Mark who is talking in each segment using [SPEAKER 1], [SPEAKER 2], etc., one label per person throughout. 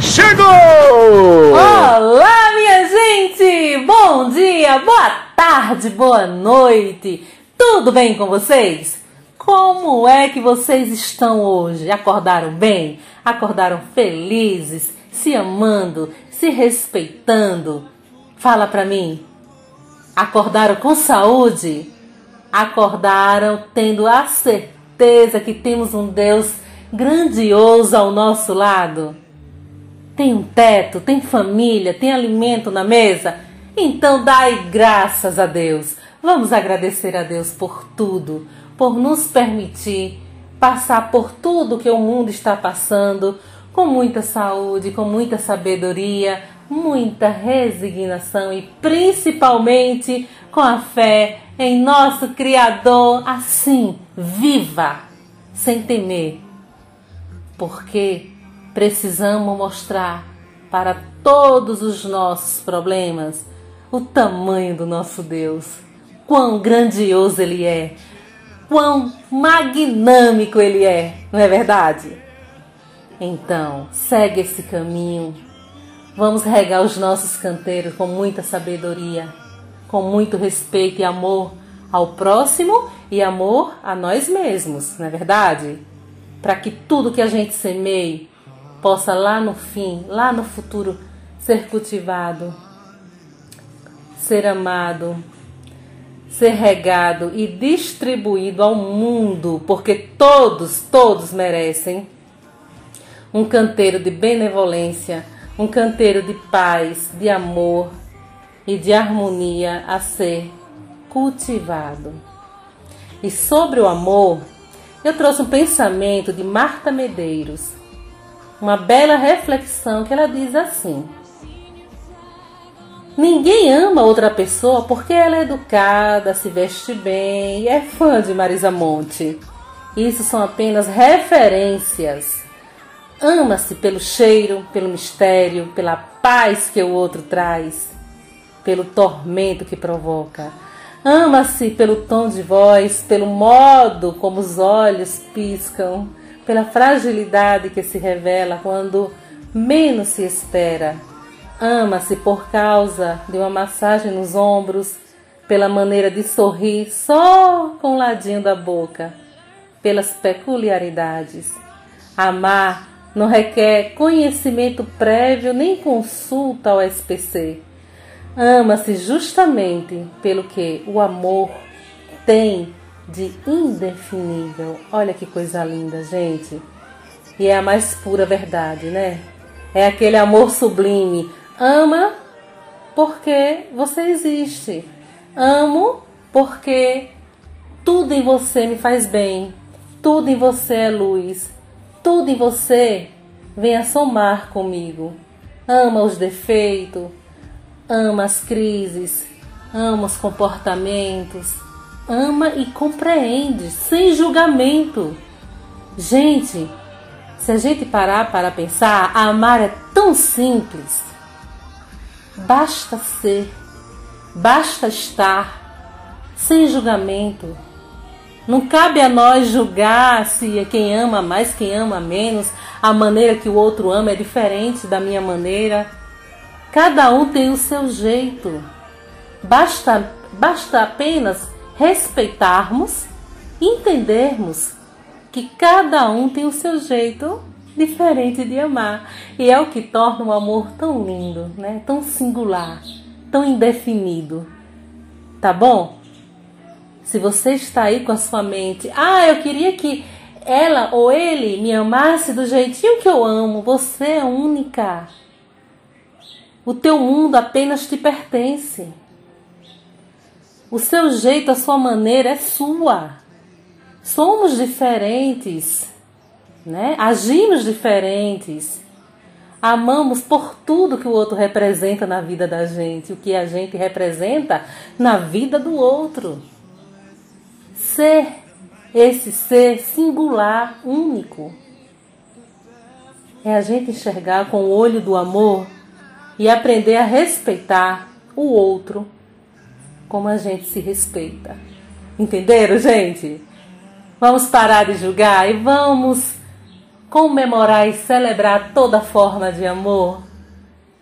[SPEAKER 1] Chegou!
[SPEAKER 2] Olá, minha gente! Bom dia, boa tarde, boa noite! Tudo bem com vocês? Como é que vocês estão hoje? Acordaram bem? Acordaram felizes, se amando, se respeitando? Fala pra mim. Acordaram com saúde? Acordaram tendo a certeza que temos um Deus grandioso ao nosso lado? Tem um teto, tem família, tem alimento na mesa? Então dai graças a Deus. Vamos agradecer a Deus por tudo, por nos permitir passar por tudo que o mundo está passando com muita saúde, com muita sabedoria, muita resignação e principalmente com a fé em nosso Criador, assim, viva, sem temer, porque precisamos mostrar para todos os nossos problemas o tamanho do nosso Deus, quão grandioso Ele é, quão magnâmico Ele é, não é verdade? Então, segue esse caminho. Vamos regar os nossos canteiros com muita sabedoria, com muito respeito e amor ao próximo e amor a nós mesmos, não é verdade? Para que tudo que a gente semeie possa lá no fim, lá no futuro, ser cultivado, ser amado, ser regado e distribuído ao mundo, porque todos, todos merecem um canteiro de benevolência, um canteiro de paz, de amor e de harmonia a ser cultivado. E sobre o amor, eu trouxe um pensamento de Marta Medeiros, uma bela reflexão que ela diz assim: Ninguém ama outra pessoa porque ela é educada, se veste bem e é fã de Marisa Monte. Isso são apenas referências. Ama-se pelo cheiro, pelo mistério, pela paz que o outro traz, pelo tormento que provoca. Ama-se pelo tom de voz, pelo modo como os olhos piscam, pela fragilidade que se revela quando menos se espera. Ama-se por causa de uma massagem nos ombros, pela maneira de sorrir só com o ladinho da boca, pelas peculiaridades. Amar não requer conhecimento prévio nem consulta ao SPC. Ama-se justamente pelo que o amor tem de indefinível. Olha que coisa linda, gente. E é a mais pura verdade, né? É aquele amor sublime. Ama porque você existe. Amo porque tudo em você me faz bem. Tudo em você é luz. Tudo em você vem a somar comigo. Ama os defeitos, ama as crises, ama os comportamentos, ama e compreende, sem julgamento. Gente, se a gente parar para pensar, amar é tão simples. Basta ser, basta estar, sem julgamento. Não cabe a nós julgar se é quem ama mais, quem ama menos, a maneira que o outro ama é diferente da minha maneira. Cada um tem o seu jeito. Basta, basta apenas respeitarmos, entendermos que cada um tem o seu jeito diferente de amar. E é o que torna o amor tão lindo, né? Tão singular, tão indefinido. Tá bom? Se você está aí com a sua mente, ah, eu queria que ela ou ele me amasse do jeitinho que eu amo, você é única. O teu mundo apenas te pertence. O seu jeito, a sua maneira é sua. Somos diferentes, né? Agimos diferentes. Amamos por tudo que o outro representa na vida da gente, o que a gente representa na vida do outro. Ser esse ser singular, único. É a gente enxergar com o olho do amor e aprender a respeitar o outro como a gente se respeita. Entenderam, gente? Vamos parar de julgar e vamos comemorar e celebrar toda forma de amor.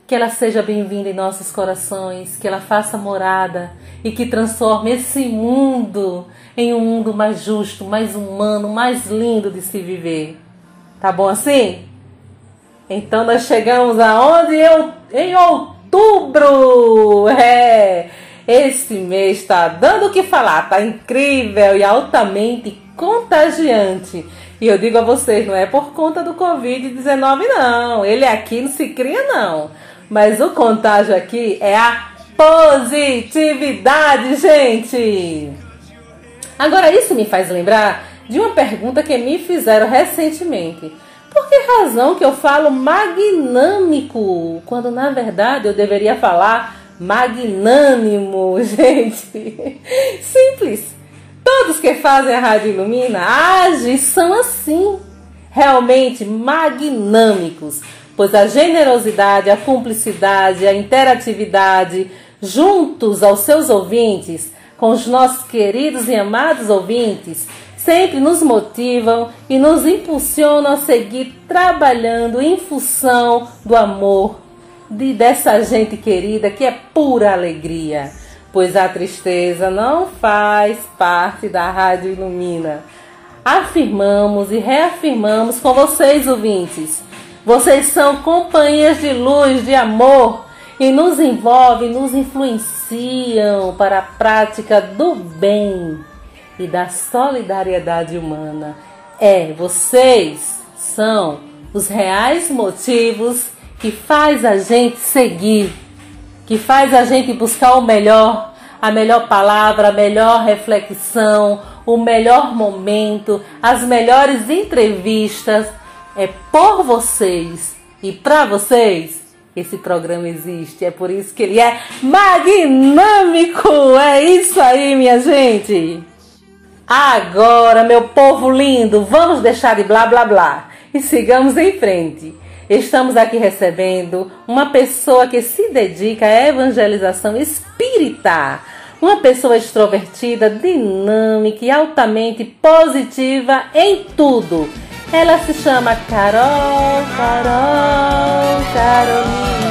[SPEAKER 2] Que ela seja bem-vinda em nossos corações, que ela faça morada e que transforme esse mundo em um mundo mais justo, mais humano, mais lindo de se viver. Tá bom assim? Então nós chegamos aonde? Eu, em outubro! É! Esse mês está dando o que falar, tá incrível e altamente contagiante. E eu digo a vocês, não é por conta do Covid-19, não. Ele aqui não se cria, não. Mas o contágio aqui é a positividade, gente. Agora, isso me faz lembrar de uma pergunta que me fizeram recentemente. Por que razão que eu falo magnâmico, quando na verdade eu deveria falar magnânimo, gente? Simples. Todos que fazem a Rádio Ilumina agem são assim, realmente magnâmicos, pois a generosidade, a cumplicidade, a interatividade juntos aos seus ouvintes, com os nossos queridos e amados ouvintes, sempre nos motivam e nos impulsionam a seguir trabalhando em função do amor de, dessa gente querida que é pura alegria, pois a tristeza não faz parte da Rádio Ilumina. Afirmamos e reafirmamos com vocês, ouvintes. Vocês são companhias de luz, de amor e nos envolvem, nos influenciam para a prática do bem e da solidariedade humana. É, vocês são os reais motivos que faz a gente seguir, que faz a gente buscar o melhor, a melhor palavra, a melhor reflexão, o melhor momento, as melhores entrevistas. É por vocês e para vocês esse programa existe. É por isso que ele é magnâmico. É isso aí, minha gente. Agora, meu povo lindo, vamos deixar de blá blá blá e sigamos em frente. Estamos aqui recebendo uma pessoa que se dedica à evangelização espírita, uma pessoa extrovertida, dinâmica e altamente positiva em tudo. Ela se chama Carol, Carol, Carolina.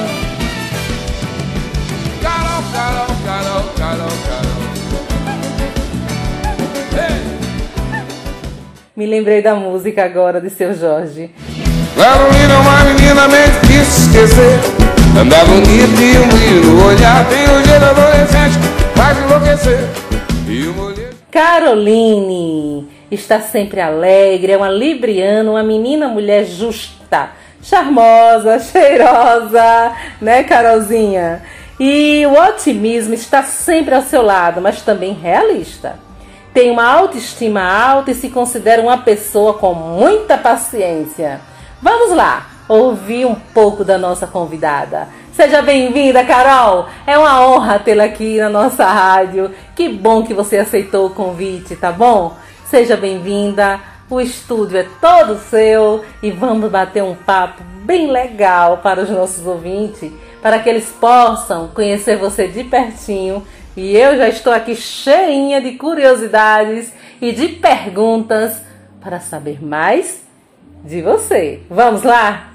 [SPEAKER 2] Me lembrei da música agora de seu Jorge. Carolina uma menina mente quis esquecer Anda bonita e um brilho no olhar Tem o jeito adolescente, faz enlouquecer e o mulher... Caroline está sempre alegre, é uma libriana, uma menina mulher justa, charmosa, cheirosa, né, Carolzinha? E o otimismo está sempre ao seu lado, mas também realista tem uma autoestima alta e se considera uma pessoa com muita paciência. Vamos lá ouvir um pouco da nossa convidada. Seja bem-vinda, Carol! É uma honra tê-la aqui na nossa rádio. Que bom que você aceitou o convite, tá bom? Seja bem-vinda. O estúdio é todo seu e vamos bater um papo bem legal para os nossos ouvintes, para que eles possam conhecer você de pertinho e eu já estou aqui cheinha de curiosidades e de perguntas para saber mais de você. Vamos lá?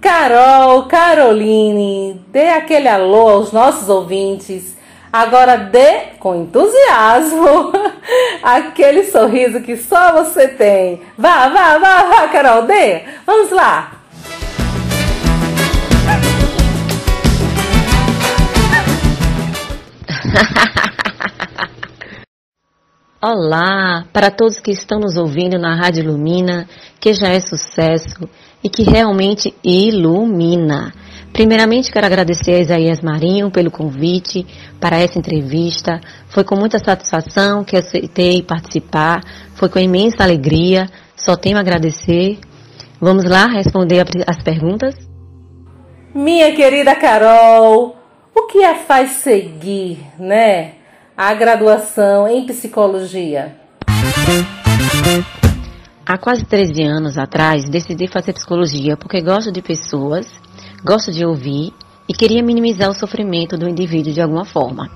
[SPEAKER 2] Carol, Caroline, dê aquele alô aos nossos ouvintes. Agora dê com entusiasmo Aquele sorriso que só você tem. Vá, vá, vá, vá, Carol, dê. Vamos lá.
[SPEAKER 3] Olá para todos que estão nos ouvindo na Rádio Lumina, que já é sucesso e que realmente ilumina. Primeiramente, quero agradecer a Isaías Marinho pelo convite para essa entrevista. Foi com muita satisfação que aceitei participar, foi com imensa alegria. Só tenho a agradecer. Vamos lá responder as perguntas?
[SPEAKER 2] Minha querida Carol, o que a faz seguir, né? a graduação em psicologia?
[SPEAKER 3] Há quase 13 anos atrás, decidi fazer psicologia porque gosto de pessoas, gosto de ouvir e queria minimizar o sofrimento do indivíduo de alguma forma.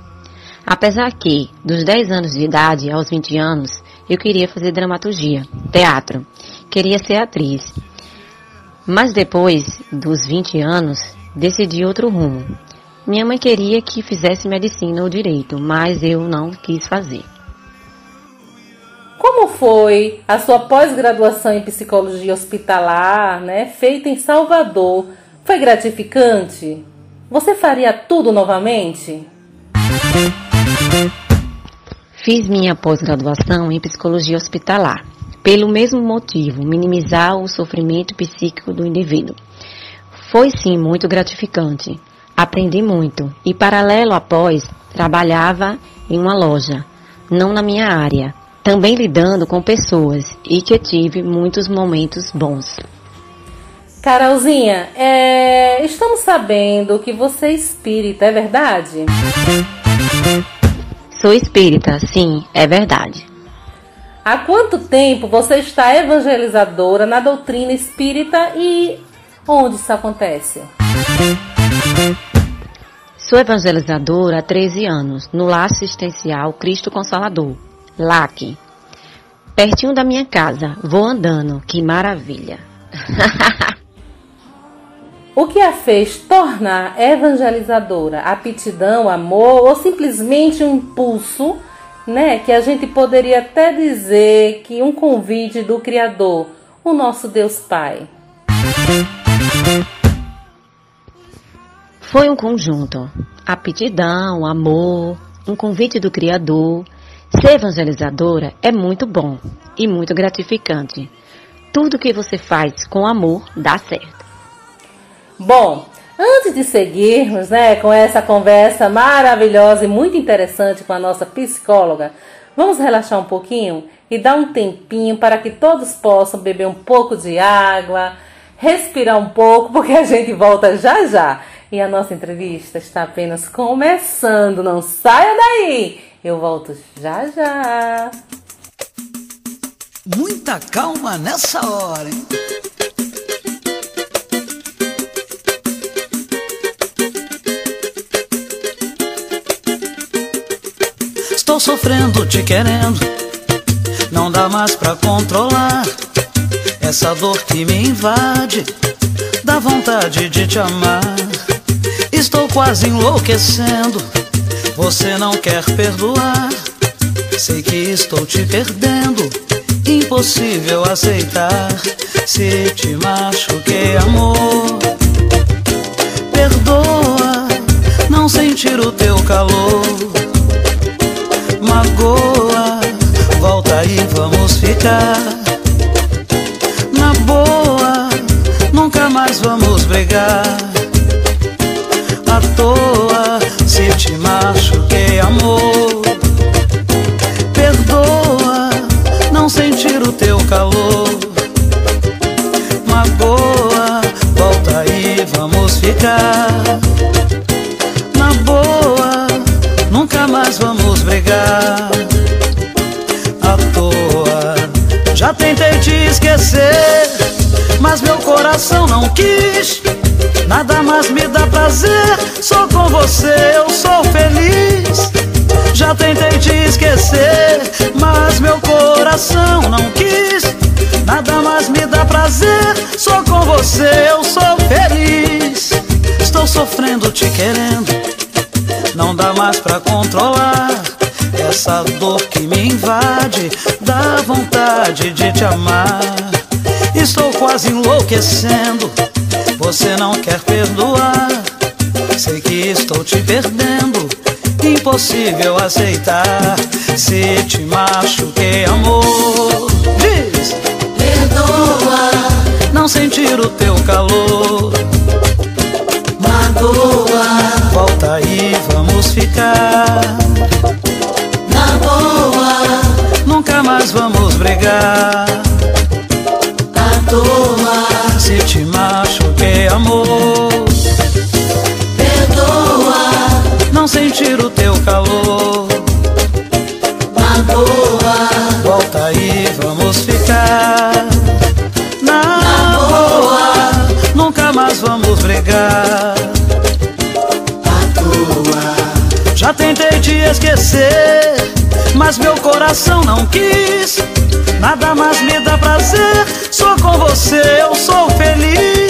[SPEAKER 3] Apesar que, dos 10 anos de idade aos 20 anos, eu queria fazer dramaturgia, teatro, queria ser atriz. Mas depois dos 20 anos, decidi outro rumo, minha mãe queria que fizesse medicina ou direito, mas eu não quis fazer.
[SPEAKER 2] Como foi a sua pós-graduação em psicologia hospitalar, né, feita em Salvador? Foi gratificante? Você faria tudo novamente?
[SPEAKER 3] Fiz minha pós-graduação em psicologia hospitalar, pelo mesmo motivo, minimizar o sofrimento psíquico do indivíduo. Foi sim muito gratificante. Aprendi muito e, paralelo após, trabalhava em uma loja, não na minha área, também lidando com pessoas e que tive muitos momentos bons.
[SPEAKER 2] Carolzinha, é... estamos sabendo que você é espírita, é verdade?
[SPEAKER 3] Sou espírita, sim, é verdade.
[SPEAKER 2] Há quanto tempo você está evangelizadora na doutrina espírita e onde isso acontece?
[SPEAKER 3] Sou evangelizadora há 13 anos, no Lar Assistencial Cristo Consolador, LAC. Pertinho da minha casa, vou andando, que maravilha.
[SPEAKER 2] o que a fez tornar evangelizadora? Aptidão, amor ou simplesmente um impulso, né? Que a gente poderia até dizer que um convite do Criador, o nosso Deus Pai.
[SPEAKER 3] Foi um conjunto. Aptidão, amor, um convite do Criador. Ser evangelizadora é muito bom e muito gratificante. Tudo que você faz com amor dá certo.
[SPEAKER 2] Bom, antes de seguirmos né, com essa conversa maravilhosa e muito interessante com a nossa psicóloga, vamos relaxar um pouquinho e dar um tempinho para que todos possam beber um pouco de água, respirar um pouco, porque a gente volta já já. E a nossa entrevista está apenas começando. Não saia daí! Eu volto já já.
[SPEAKER 4] Muita calma nessa hora, hein? Estou sofrendo, te querendo. Não dá mais pra controlar essa dor que me invade. Dá vontade de te amar. Estou quase enlouquecendo. Você não quer perdoar. Sei que estou te perdendo. Impossível aceitar. Se te machuquei, amor. Perdoa não sentir o teu calor. Magoa, volta e vamos ficar. Na boa, nunca mais vamos brigar à toa se te machuquei, amor. Perdoa não sentir o teu calor. Magoa, volta aí, vamos ficar. Na boa, nunca mais vamos brigar. À toa, já tentei te esquecer, mas meu coração não quis. Nada mais me dá prazer, só com você eu sou feliz. Já tentei te esquecer, mas meu coração não quis. Nada mais me dá prazer, só com você eu sou feliz. Estou sofrendo te querendo, não dá mais pra controlar essa dor que me invade, dá vontade de te amar. Estou quase enlouquecendo, você não quer perdoar. Sei que estou te perdendo, impossível aceitar. Se te machuquei, amor, diz:
[SPEAKER 5] Perdoa,
[SPEAKER 4] não sentir o teu calor.
[SPEAKER 5] magoa,
[SPEAKER 4] Volta aí, vamos ficar.
[SPEAKER 5] na boa,
[SPEAKER 4] Nunca mais vamos brigar.
[SPEAKER 5] à toa.
[SPEAKER 4] Se te machuquei, amor,
[SPEAKER 5] Perdoa,
[SPEAKER 4] não sentir o teu calor.
[SPEAKER 5] magoa,
[SPEAKER 4] Volta aí, vamos ficar. Na boa, nunca mais vamos brigar.
[SPEAKER 5] à toa.
[SPEAKER 4] Já tentei te esquecer, mas meu coração não quis. Nada mais me dá prazer, só com você eu sou feliz.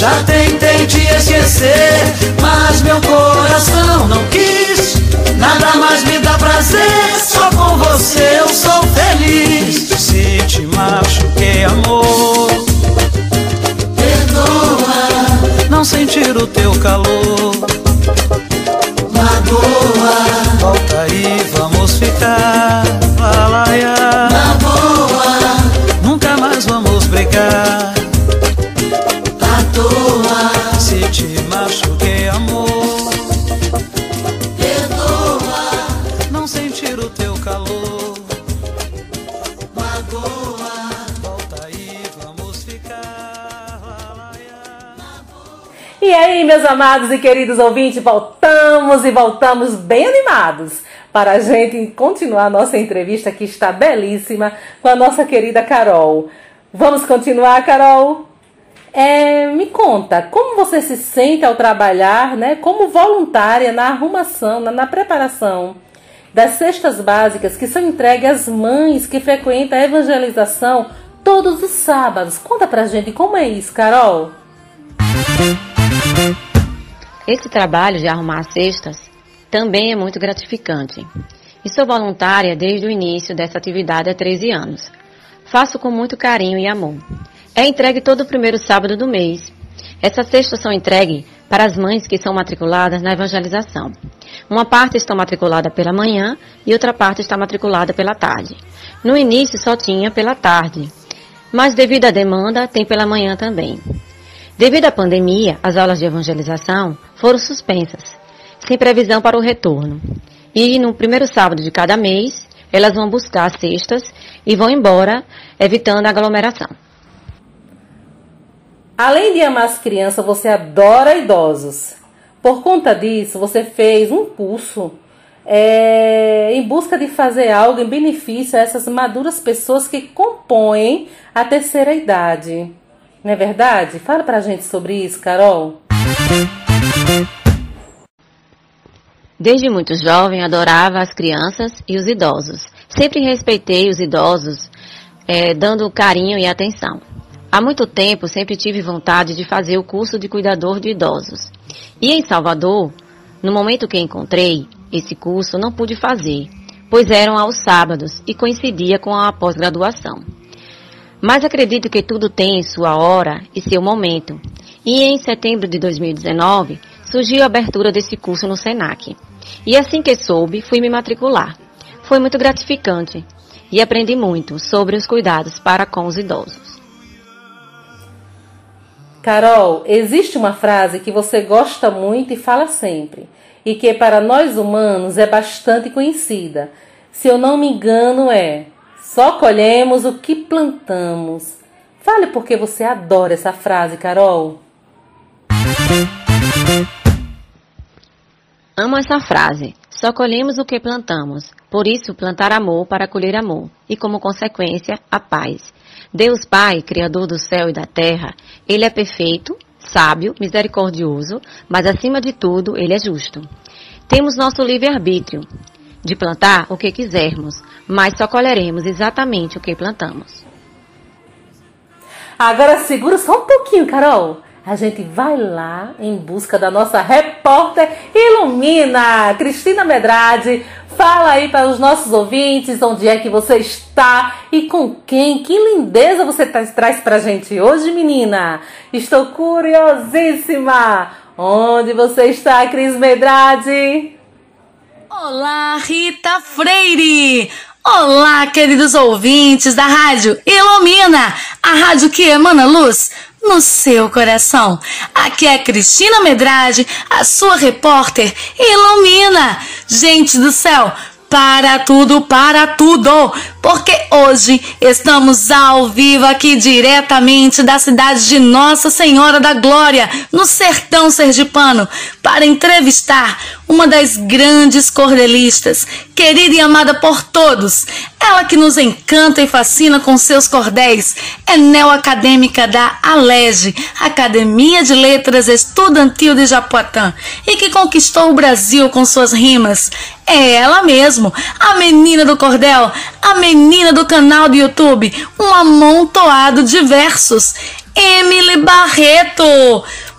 [SPEAKER 5] Já tentei te esquecer, mas meu coração não quis. Nada mais me dá prazer, só com você eu sou feliz.
[SPEAKER 4] Se te machuquei, amor,
[SPEAKER 5] Perdoa,
[SPEAKER 4] não sentir o teu calor.
[SPEAKER 5] magoa,
[SPEAKER 4] Volta aí, vamos ficar. Lalaia.
[SPEAKER 5] na
[SPEAKER 2] amados e queridos ouvintes, voltamos e voltamos bem animados para a gente continuar a nossa entrevista que está belíssima com a nossa querida Carol. Vamos continuar, Carol? É, me conta, como você se sente ao trabalhar né, como voluntária na arrumação, na, na preparação das cestas básicas que são entregues às mães que frequentam a evangelização todos os sábados? Conta pra gente como é isso, Carol.
[SPEAKER 3] Esse trabalho de arrumar cestas também é muito gratificante. E sou voluntária desde o início dessa atividade há 13 anos. Faço com muito carinho e amor. É entregue todo o primeiro sábado do mês. Essas cestas são entregues para as mães que são matriculadas na evangelização. Uma parte está matriculada pela manhã e outra parte está matriculada pela tarde. No início só tinha pela tarde, mas devido à demanda tem pela manhã também. Devido à pandemia, as aulas de evangelização foram suspensas, sem previsão para o retorno. E no primeiro sábado de cada mês, elas vão buscar as cestas e vão embora, evitando a aglomeração.
[SPEAKER 2] Além de amar as crianças, você adora idosos. Por conta disso, você fez um curso é, em busca de fazer algo em benefício a essas maduras pessoas que compõem a terceira idade. Não é verdade? Fala pra gente sobre isso, Carol.
[SPEAKER 3] Desde muito jovem, adorava as crianças e os idosos. Sempre respeitei os idosos, eh, dando carinho e atenção. Há muito tempo, sempre tive vontade de fazer o curso de cuidador de idosos. E em Salvador, no momento que encontrei esse curso, não pude fazer, pois eram aos sábados e coincidia com a pós-graduação. Mas acredito que tudo tem sua hora e seu momento. E em setembro de 2019 surgiu a abertura desse curso no SENAC. E assim que soube, fui me matricular. Foi muito gratificante e aprendi muito sobre os cuidados para com os idosos.
[SPEAKER 2] Carol, existe uma frase que você gosta muito e fala sempre, e que para nós humanos é bastante conhecida. Se eu não me engano, é: só colhemos o que plantamos. Fale porque você adora essa frase, Carol.
[SPEAKER 3] Amo essa frase. Só colhemos o que plantamos. Por isso, plantar amor para colher amor. E como consequência, a paz. Deus Pai, Criador do céu e da terra, Ele é perfeito, sábio, misericordioso, mas acima de tudo, Ele é justo. Temos nosso livre-arbítrio de plantar o que quisermos, mas só colheremos exatamente o que plantamos.
[SPEAKER 2] Agora segura só um pouquinho, Carol. a gente vai lá em busca da nossa repórter Ilumina, Cristina Medrade. Fala aí para os nossos ouvintes onde é que você está e com quem. Que lindeza você traz para a gente hoje, menina. Estou curiosíssima. Onde você está, Cris Medrade?
[SPEAKER 6] Olá, Rita Freire! Olá, queridos ouvintes da rádio Ilumina, a rádio que emana luz no seu coração. Aqui é Cristina Medrade, a sua repórter Ilumina. Gente do céu, para tudo, para tudo, porque hoje estamos ao vivo aqui diretamente da cidade de Nossa Senhora da Glória, no sertão sergipano, para entrevistar uma das grandes cordelistas, querida e amada por todos. Ela que nos encanta e fascina com seus cordéis, é neoacadêmica da ALEGE, Academia de Letras Estudantil de Japoatã, e que conquistou o Brasil com suas rimas. É ela mesmo, a menina do cordel, a menina do canal do YouTube, um amontoado de versos. Emily Barreto!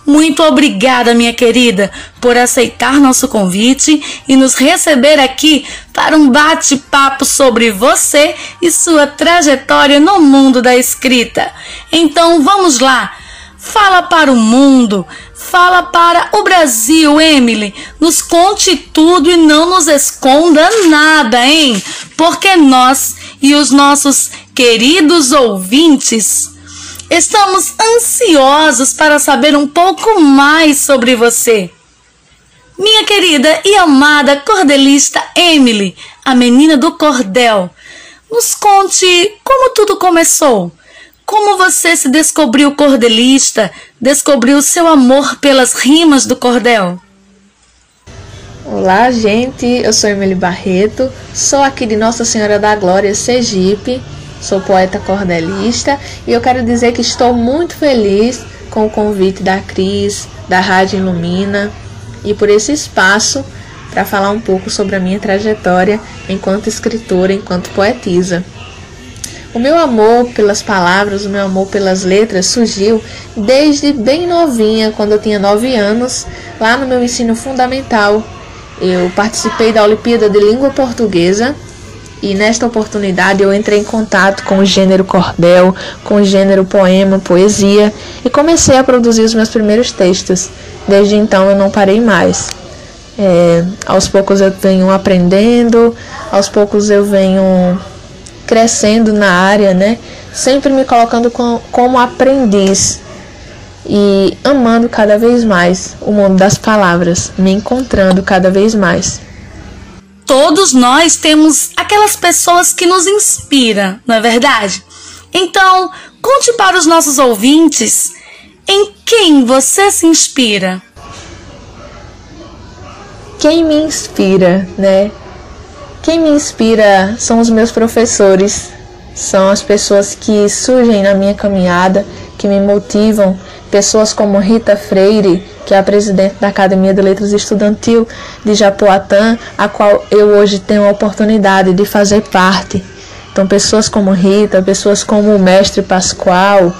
[SPEAKER 6] Muito obrigada, minha querida, por aceitar nosso convite e nos receber aqui para um bate-papo sobre você e sua trajetória no mundo da escrita. Então vamos lá! Fala para o mundo, fala para o Brasil, Emily. Nos conte tudo e não nos esconda nada, hein? Porque nós e os nossos queridos ouvintes Estamos ansiosos para saber um pouco mais sobre você. Minha querida e amada cordelista Emily, a menina do cordel, nos conte como tudo começou. Como você se descobriu cordelista, descobriu seu amor pelas rimas do cordel?
[SPEAKER 7] Olá, gente. Eu sou Emily Barreto, sou aqui de Nossa Senhora da Glória, Sergipe sou poeta cordelista e eu quero dizer que estou muito feliz com o convite da Cris, da Rádio Ilumina e por esse espaço para falar um pouco sobre a minha trajetória enquanto escritora, enquanto poetisa. O meu amor pelas palavras, o meu amor pelas letras surgiu desde bem novinha, quando eu tinha 9 anos, lá no meu ensino fundamental. Eu participei da Olimpíada de Língua Portuguesa e nesta oportunidade eu entrei em contato com o gênero cordel, com o gênero poema, poesia e comecei a produzir os meus primeiros textos. Desde então eu não parei mais. É, aos poucos eu venho aprendendo, aos poucos eu venho crescendo na área, né? Sempre me colocando com, como aprendiz e amando cada vez mais o mundo das palavras, me encontrando cada vez mais
[SPEAKER 6] todos nós temos aquelas pessoas que nos inspiram, não é verdade? Então, conte para os nossos ouvintes em quem você se inspira.
[SPEAKER 7] Quem me inspira, né? Quem me inspira são os meus professores, são as pessoas que surgem na minha caminhada, que me motivam, pessoas como Rita Freire, que é a presidente da Academia de Letras Estudantil de Japoatã, a qual eu hoje tenho a oportunidade de fazer parte. Então, pessoas como Rita, pessoas como o mestre Pascoal,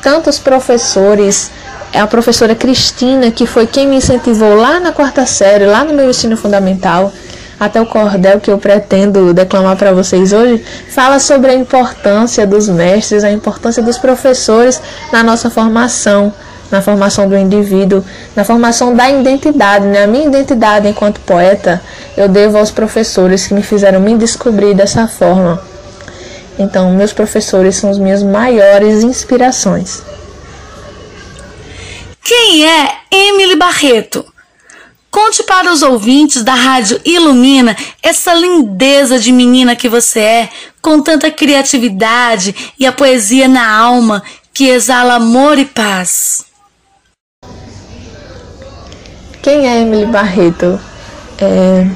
[SPEAKER 7] tantos professores, a professora Cristina, que foi quem me incentivou lá na quarta série, lá no meu ensino fundamental, até o cordel que eu pretendo declamar para vocês hoje, fala sobre a importância dos mestres, a importância dos professores na nossa formação na formação do indivíduo, na formação da identidade, né? A minha identidade enquanto poeta, eu devo aos professores que me fizeram me descobrir dessa forma. Então, meus professores são as minhas maiores inspirações.
[SPEAKER 6] Quem é Emily Barreto? Conte para os ouvintes da Rádio Ilumina essa lindeza de menina que você é, com tanta criatividade e a poesia na alma que exala amor e paz.
[SPEAKER 7] Quem é Emily Barreto? É...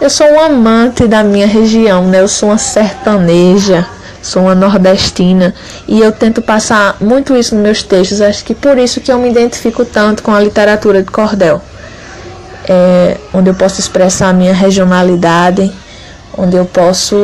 [SPEAKER 7] Eu sou um amante da minha região, né? Eu sou uma sertaneja, sou uma nordestina e eu tento passar muito isso nos meus textos. Acho que por isso que eu me identifico tanto com a literatura de cordel, é... onde eu posso expressar a minha regionalidade, onde eu posso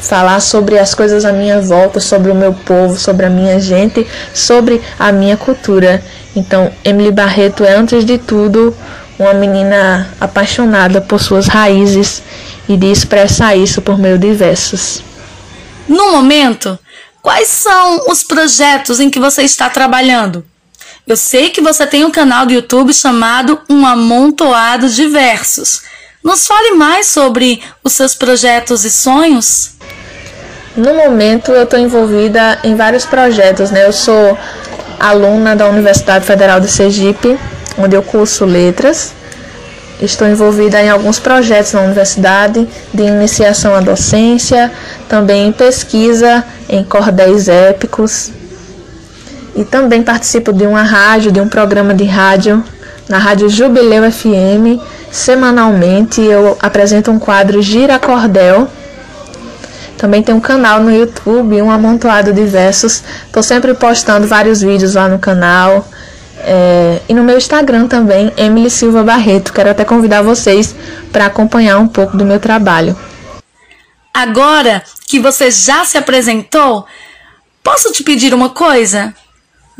[SPEAKER 7] falar sobre as coisas à minha volta, sobre o meu povo, sobre a minha gente, sobre a minha cultura. Então, Emily Barreto é, antes de tudo, uma menina apaixonada por suas raízes e de expressar isso por meio de versos.
[SPEAKER 6] No momento, quais são os projetos em que você está trabalhando? Eu sei que você tem um canal do YouTube chamado Um Amontoado de Versos. Nos fale mais sobre os seus projetos e sonhos.
[SPEAKER 7] No momento, eu estou envolvida em vários projetos. Né? Eu sou aluna da Universidade Federal de Sergipe, onde eu curso letras. Estou envolvida em alguns projetos na universidade de iniciação à docência, também em pesquisa em cordéis épicos. E também participo de uma rádio, de um programa de rádio, na Rádio Jubileu FM. Semanalmente eu apresento um quadro Gira Cordel. Também tem um canal no YouTube, um amontoado de versos. Estou sempre postando vários vídeos lá no canal. É, e no meu Instagram também, Emily Silva Barreto. Quero até convidar vocês para acompanhar um pouco do meu trabalho.
[SPEAKER 6] Agora que você já se apresentou, posso te pedir uma coisa?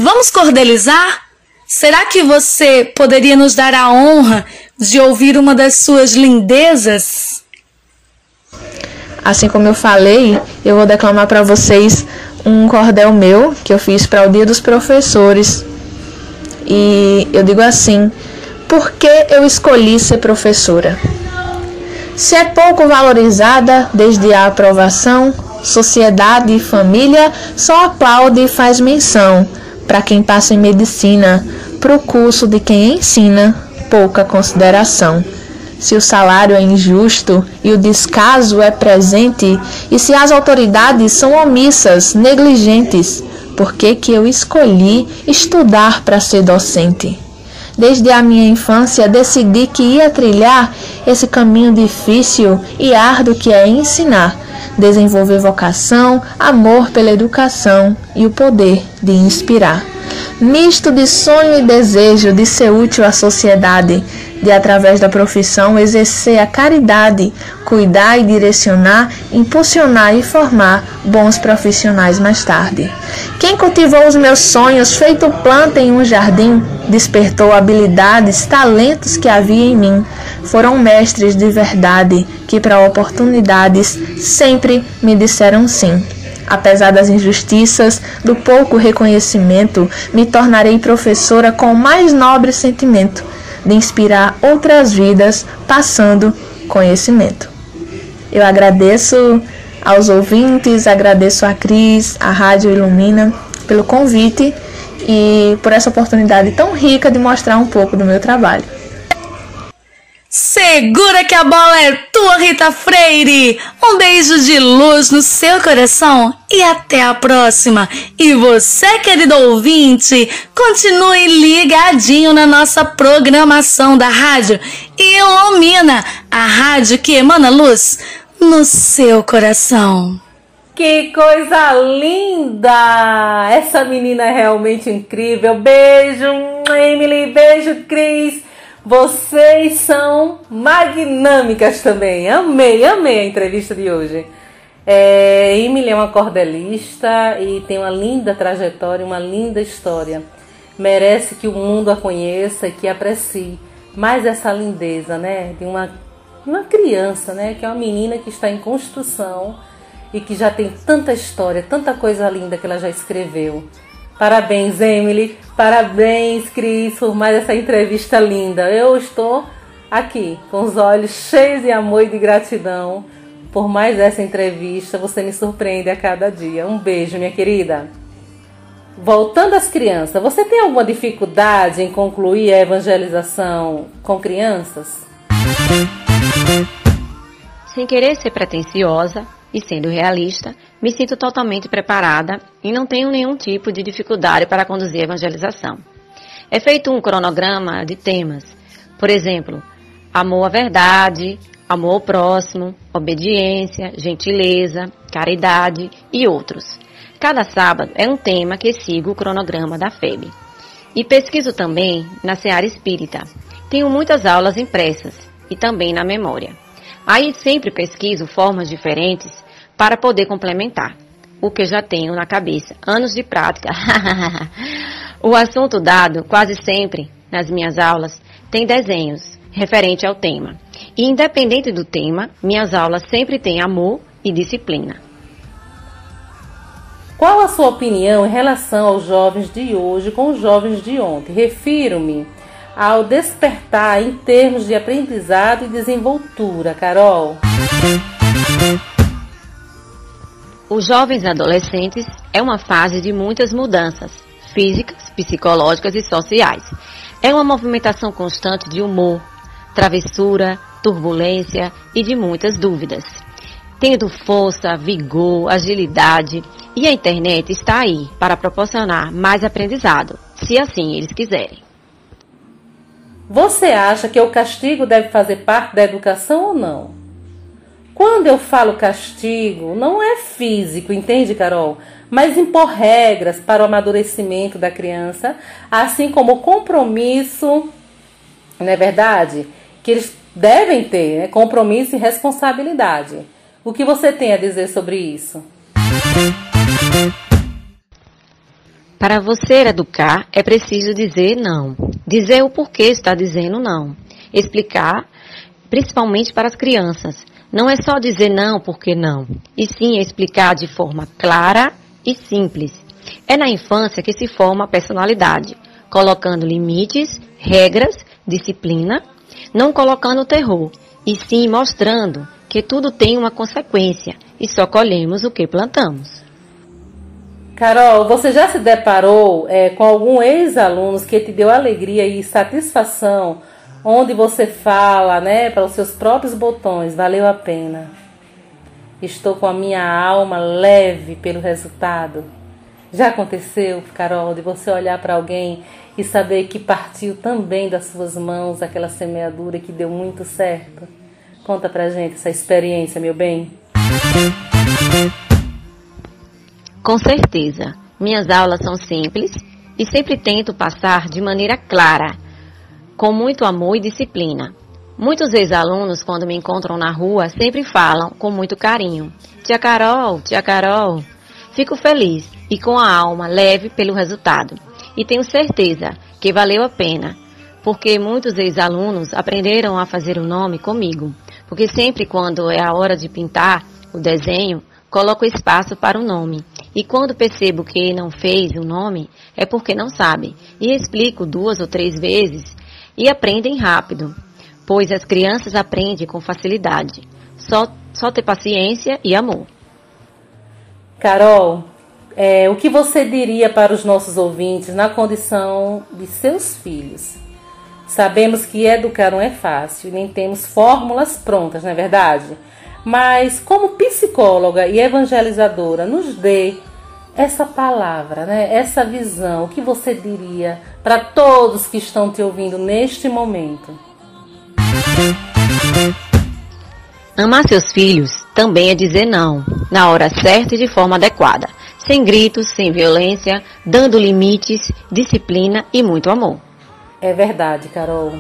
[SPEAKER 6] Vamos cordelizar? Será que você poderia nos dar a honra de ouvir uma das suas lindezas?
[SPEAKER 7] Assim como eu falei, eu vou declamar para vocês um cordel meu que eu fiz para o Dia dos Professores e eu digo assim: por que eu escolhi ser professora? Se é pouco valorizada desde a aprovação, sociedade e família só aplaude e faz menção para quem passa em medicina, para o curso de quem ensina, pouca consideração. Se o salário é injusto e o descaso é presente, e se as autoridades são omissas, negligentes, por que, que eu escolhi estudar para ser docente. Desde a minha infância decidi que ia trilhar esse caminho difícil e árduo que é ensinar, desenvolver vocação, amor pela educação e o poder de inspirar. Misto de sonho e desejo de ser útil à sociedade, de através da profissão exercer a caridade, cuidar e direcionar, impulsionar e formar bons profissionais mais tarde. Quem cultivou os meus sonhos, feito planta em um jardim, despertou habilidades, talentos que havia em mim. Foram mestres de verdade que para oportunidades sempre me disseram sim. Apesar das injustiças, do pouco reconhecimento, me tornarei professora com o mais nobre sentimento de inspirar outras vidas passando conhecimento. Eu agradeço aos ouvintes, agradeço a Cris, a Rádio Ilumina pelo convite e por essa oportunidade tão rica de mostrar um pouco do meu trabalho.
[SPEAKER 6] Segura que a bola é tua, Rita Freire! Um beijo de luz no seu coração e até a próxima! E você, querido ouvinte, continue ligadinho na nossa programação da rádio Ilumina, a rádio que emana luz no seu coração.
[SPEAKER 2] Que coisa linda! Essa menina é realmente incrível. Beijo, Emily, beijo, Cris. Vocês são magnâmicas também. Amei, amei a entrevista de hoje. É, Emily é uma cordelista e tem uma linda trajetória, uma linda história. Merece que o mundo a conheça e que aprecie mais essa lindeza, né? De uma, uma criança, né? Que é uma menina que está em construção e que já tem tanta história, tanta coisa linda que ela já escreveu. Parabéns, Emily. Parabéns, Cris, por mais essa entrevista linda. Eu estou aqui com os olhos cheios de amor e de gratidão por mais essa entrevista. Você me surpreende a cada dia. Um beijo, minha querida. Voltando às crianças, você tem alguma dificuldade em concluir a evangelização com crianças?
[SPEAKER 3] Sem querer ser pretensiosa, e sendo realista, me sinto totalmente preparada e não tenho nenhum tipo de dificuldade para conduzir a evangelização. É feito um cronograma de temas, por exemplo, amor à verdade, amor ao próximo, obediência, gentileza, caridade e outros. Cada sábado é um tema que sigo o cronograma da FEB. E pesquiso também na Seara Espírita. Tenho muitas aulas impressas e também na memória. Aí sempre pesquiso formas diferentes para poder complementar o que já tenho na cabeça. Anos de prática. o assunto dado, quase sempre, nas minhas aulas, tem desenhos referente ao tema. E independente do tema, minhas aulas sempre têm amor e disciplina.
[SPEAKER 2] Qual a sua opinião em relação aos jovens de hoje com os jovens de ontem? Refiro-me ao despertar em termos de aprendizado e desenvoltura, Carol.
[SPEAKER 3] Os jovens adolescentes é uma fase de muitas mudanças físicas, psicológicas e sociais. É uma movimentação constante de humor, travessura, turbulência e de muitas dúvidas. Tendo força, vigor, agilidade, e a internet está aí para proporcionar mais aprendizado, se assim eles quiserem.
[SPEAKER 2] Você acha que o castigo deve fazer parte da educação ou não? Quando eu falo castigo, não é físico, entende, Carol? Mas impor regras para o amadurecimento da criança, assim como compromisso, não é verdade? Que eles devem ter né? compromisso e responsabilidade. O que você tem a dizer sobre isso?
[SPEAKER 3] Para você educar, é preciso dizer não. Dizer o porquê está dizendo não. Explicar, principalmente para as crianças, não é só dizer não porque não, e sim explicar de forma clara e simples. É na infância que se forma a personalidade, colocando limites, regras, disciplina, não colocando terror, e sim mostrando que tudo tem uma consequência e só colhemos o que plantamos.
[SPEAKER 2] Carol, você já se deparou é, com algum ex-aluno que te deu alegria e satisfação onde você fala, né, para os seus próprios botões, valeu a pena. Estou com a minha alma leve pelo resultado. Já aconteceu, Carol, de você olhar para alguém e saber que partiu também das suas mãos aquela semeadura que deu muito certo? Conta pra gente essa experiência, meu bem.
[SPEAKER 3] Com certeza. Minhas aulas são simples e sempre tento passar de maneira clara com muito amor e disciplina. Muitos ex-alunos, quando me encontram na rua, sempre falam com muito carinho: Tia Carol, tia Carol. Fico feliz e com a alma leve pelo resultado. E tenho certeza que valeu a pena, porque muitos ex-alunos aprenderam a fazer o nome comigo. Porque sempre quando é a hora de pintar o desenho, coloco espaço para o nome. E quando percebo que não fez o nome, é porque não sabe. E explico duas ou três vezes e aprendem rápido, pois as crianças aprendem com facilidade. Só, só ter paciência e amor.
[SPEAKER 2] Carol, é, o que você diria para os nossos ouvintes na condição de seus filhos? Sabemos que educar não é fácil, nem temos fórmulas prontas, não é verdade? Mas como psicóloga e evangelizadora, nos dê essa palavra, né? essa visão, o que você diria para todos que estão te ouvindo neste momento?
[SPEAKER 3] Amar seus filhos também é dizer não, na hora certa e de forma adequada, sem gritos, sem violência, dando limites, disciplina e muito amor.
[SPEAKER 2] É verdade, Carol.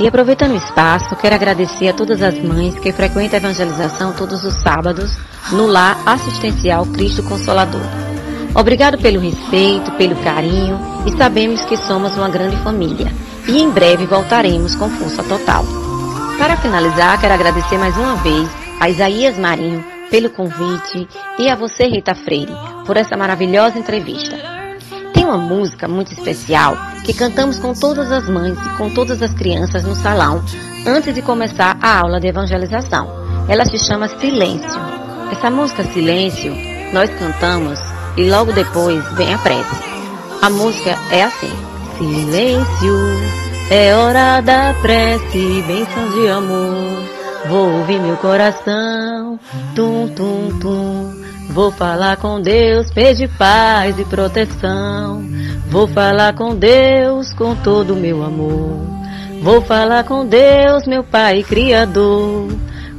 [SPEAKER 3] E aproveitando o espaço, quero agradecer a todas as mães que frequentam a evangelização todos os sábados no Lar Assistencial Cristo Consolador. Obrigado pelo respeito, pelo carinho e sabemos que somos uma grande família e em breve voltaremos com força total. Para finalizar, quero agradecer mais uma vez a Isaías Marinho pelo convite e a você, Rita Freire, por essa maravilhosa entrevista uma música muito especial que cantamos com todas as mães e com todas as crianças no salão antes de começar a aula de evangelização. Ela se chama Silêncio. Essa música Silêncio nós cantamos e logo depois vem a prece. A música é assim: Silêncio, é hora da prece, bênção de amor. Vou ouvir meu coração, tum tum tum. Vou falar com Deus, pedir paz e proteção. Vou falar com Deus com todo o meu amor. Vou falar com Deus, meu Pai Criador.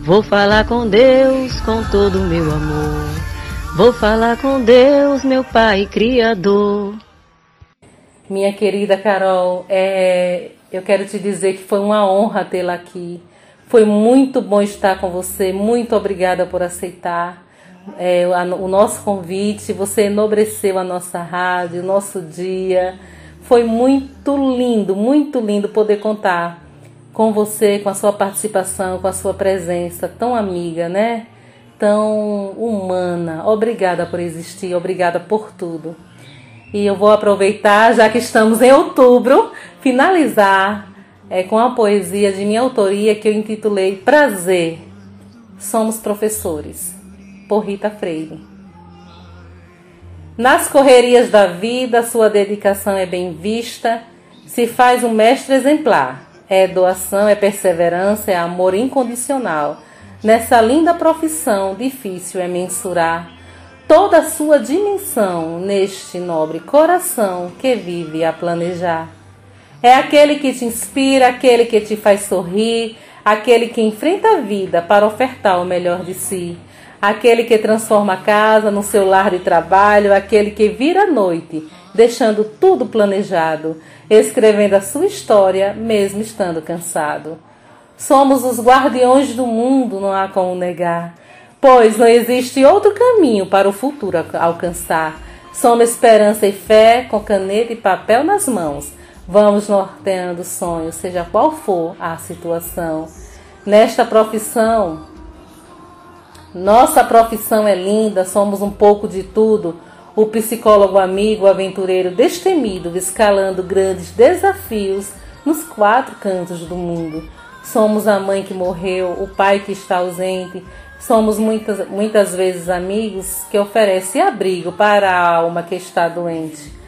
[SPEAKER 3] Vou falar com Deus com todo o meu amor. Vou falar com Deus, meu Pai Criador.
[SPEAKER 2] Minha querida Carol, é, eu quero te dizer que foi uma honra tê-la aqui. Foi muito bom estar com você. Muito obrigada por aceitar é, o nosso convite. Você enobreceu a nossa rádio, o nosso dia. Foi muito lindo, muito lindo poder contar com você, com a sua participação, com a sua presença tão amiga, né? Tão humana. Obrigada por existir, obrigada por tudo. E eu vou aproveitar, já que estamos em outubro, finalizar é, com a poesia de minha autoria que eu intitulei Prazer, Somos Professores, por Rita Freire. Nas correrias da vida, sua dedicação é bem vista, se faz um mestre exemplar. É doação, é perseverança, é amor incondicional. Nessa linda profissão, difícil é mensurar toda a sua dimensão neste nobre coração que vive a planejar. É aquele que te inspira, aquele que te faz sorrir, aquele que enfrenta a vida para ofertar o melhor de si, aquele que transforma a casa no seu lar de trabalho, aquele que vira a noite, deixando tudo planejado, escrevendo a sua história, mesmo estando cansado. Somos os guardiões do mundo, não há como negar, pois não existe outro caminho para o futuro alcançar. Somos esperança e fé, com caneta e papel nas mãos Vamos norteando sonhos, seja qual for a situação. Nesta profissão, nossa profissão é linda, somos um pouco de tudo. O psicólogo amigo, aventureiro destemido, escalando grandes desafios nos quatro cantos do mundo. Somos a mãe que morreu, o pai que está ausente. Somos muitas, muitas vezes amigos que oferecem abrigo para a alma que está doente.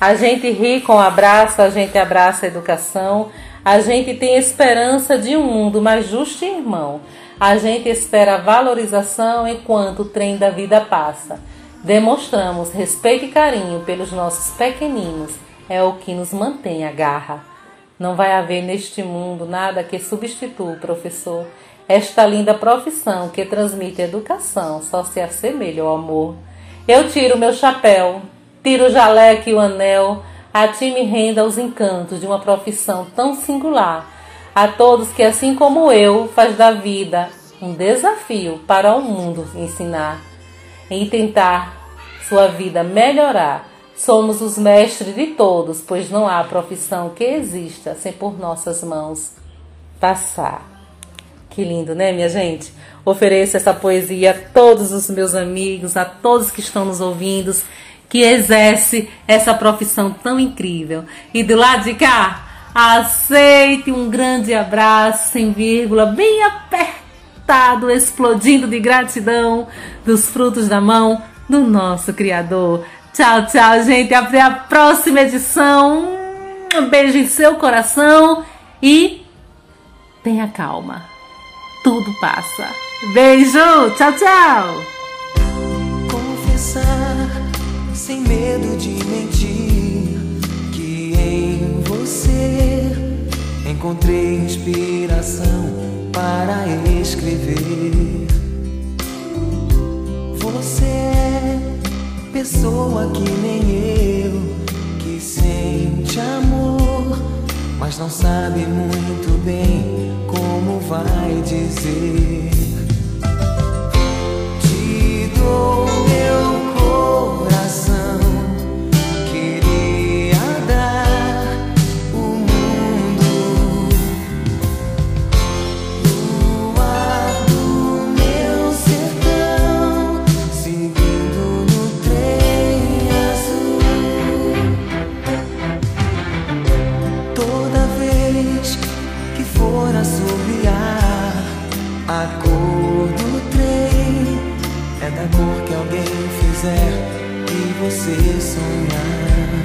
[SPEAKER 2] A gente ri com abraço, a gente abraça a educação, a gente tem esperança de um mundo mais justo e irmão. A gente espera valorização enquanto o trem da vida passa. Demonstramos respeito e carinho pelos nossos pequeninos, é o que nos mantém a garra. Não vai haver neste mundo nada que substitua o professor. Esta linda profissão que transmite educação só se assemelha ao amor. Eu tiro meu chapéu, Tira o jaleco e o anel, a ti me renda os encantos de uma profissão tão singular. A todos que, assim como eu, faz da vida um desafio para o mundo ensinar. Em tentar sua vida melhorar, somos os mestres de todos, pois não há profissão que exista sem por nossas mãos passar. Que lindo, né, minha gente? Ofereço essa poesia a todos os meus amigos, a todos que estão nos ouvindo que exerce essa profissão tão incrível. E do lado de cá, aceite um grande abraço, sem vírgula, bem apertado, explodindo de gratidão dos frutos da mão do nosso Criador. Tchau, tchau, gente. Até a próxima edição. Um beijo em seu coração e tenha calma. Tudo passa. Beijo. Tchau, tchau.
[SPEAKER 8] Sem medo de mentir, que em você encontrei inspiração para escrever. Você é pessoa que nem eu, que sente amor, mas não sabe muito bem como vai dizer. Te dou meu você sonhar.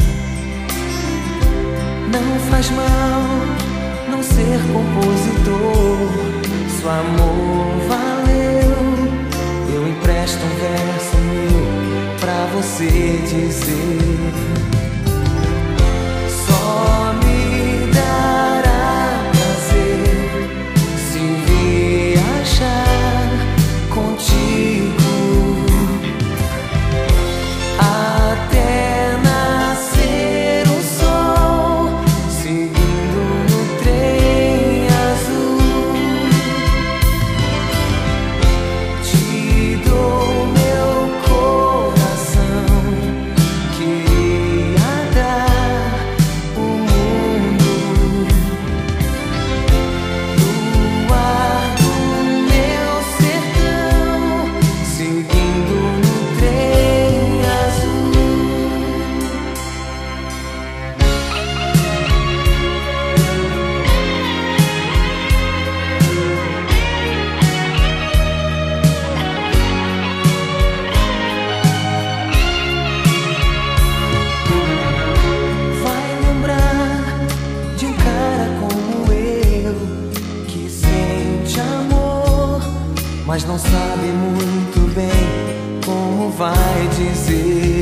[SPEAKER 8] Não faz mal não ser compositor. Seu amor valeu. Eu empresto um verso meu pra você dizer. Mas não sabe muito bem como vai dizer.